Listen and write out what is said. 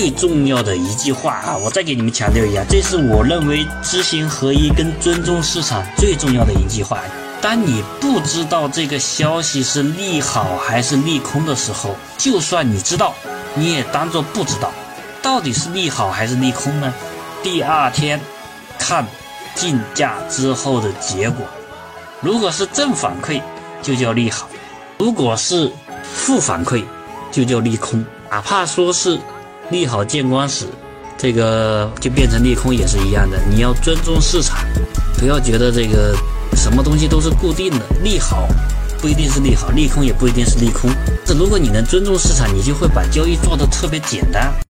最重要的一句话啊，我再给你们强调一下，这是我认为知行合一跟尊重市场最重要的一句话。当你不知道这个消息是利好还是利空的时候，就算你知道，你也当做不知道。到底是利好还是利空呢？第二天看竞价之后的结果，如果是正反馈，就叫利好；如果是负反馈，就叫利空。哪怕说是。利好见光死，这个就变成利空也是一样的。你要尊重市场，不要觉得这个什么东西都是固定的。利好不一定是利好，利空也不一定是利空。这如果你能尊重市场，你就会把交易做得特别简单。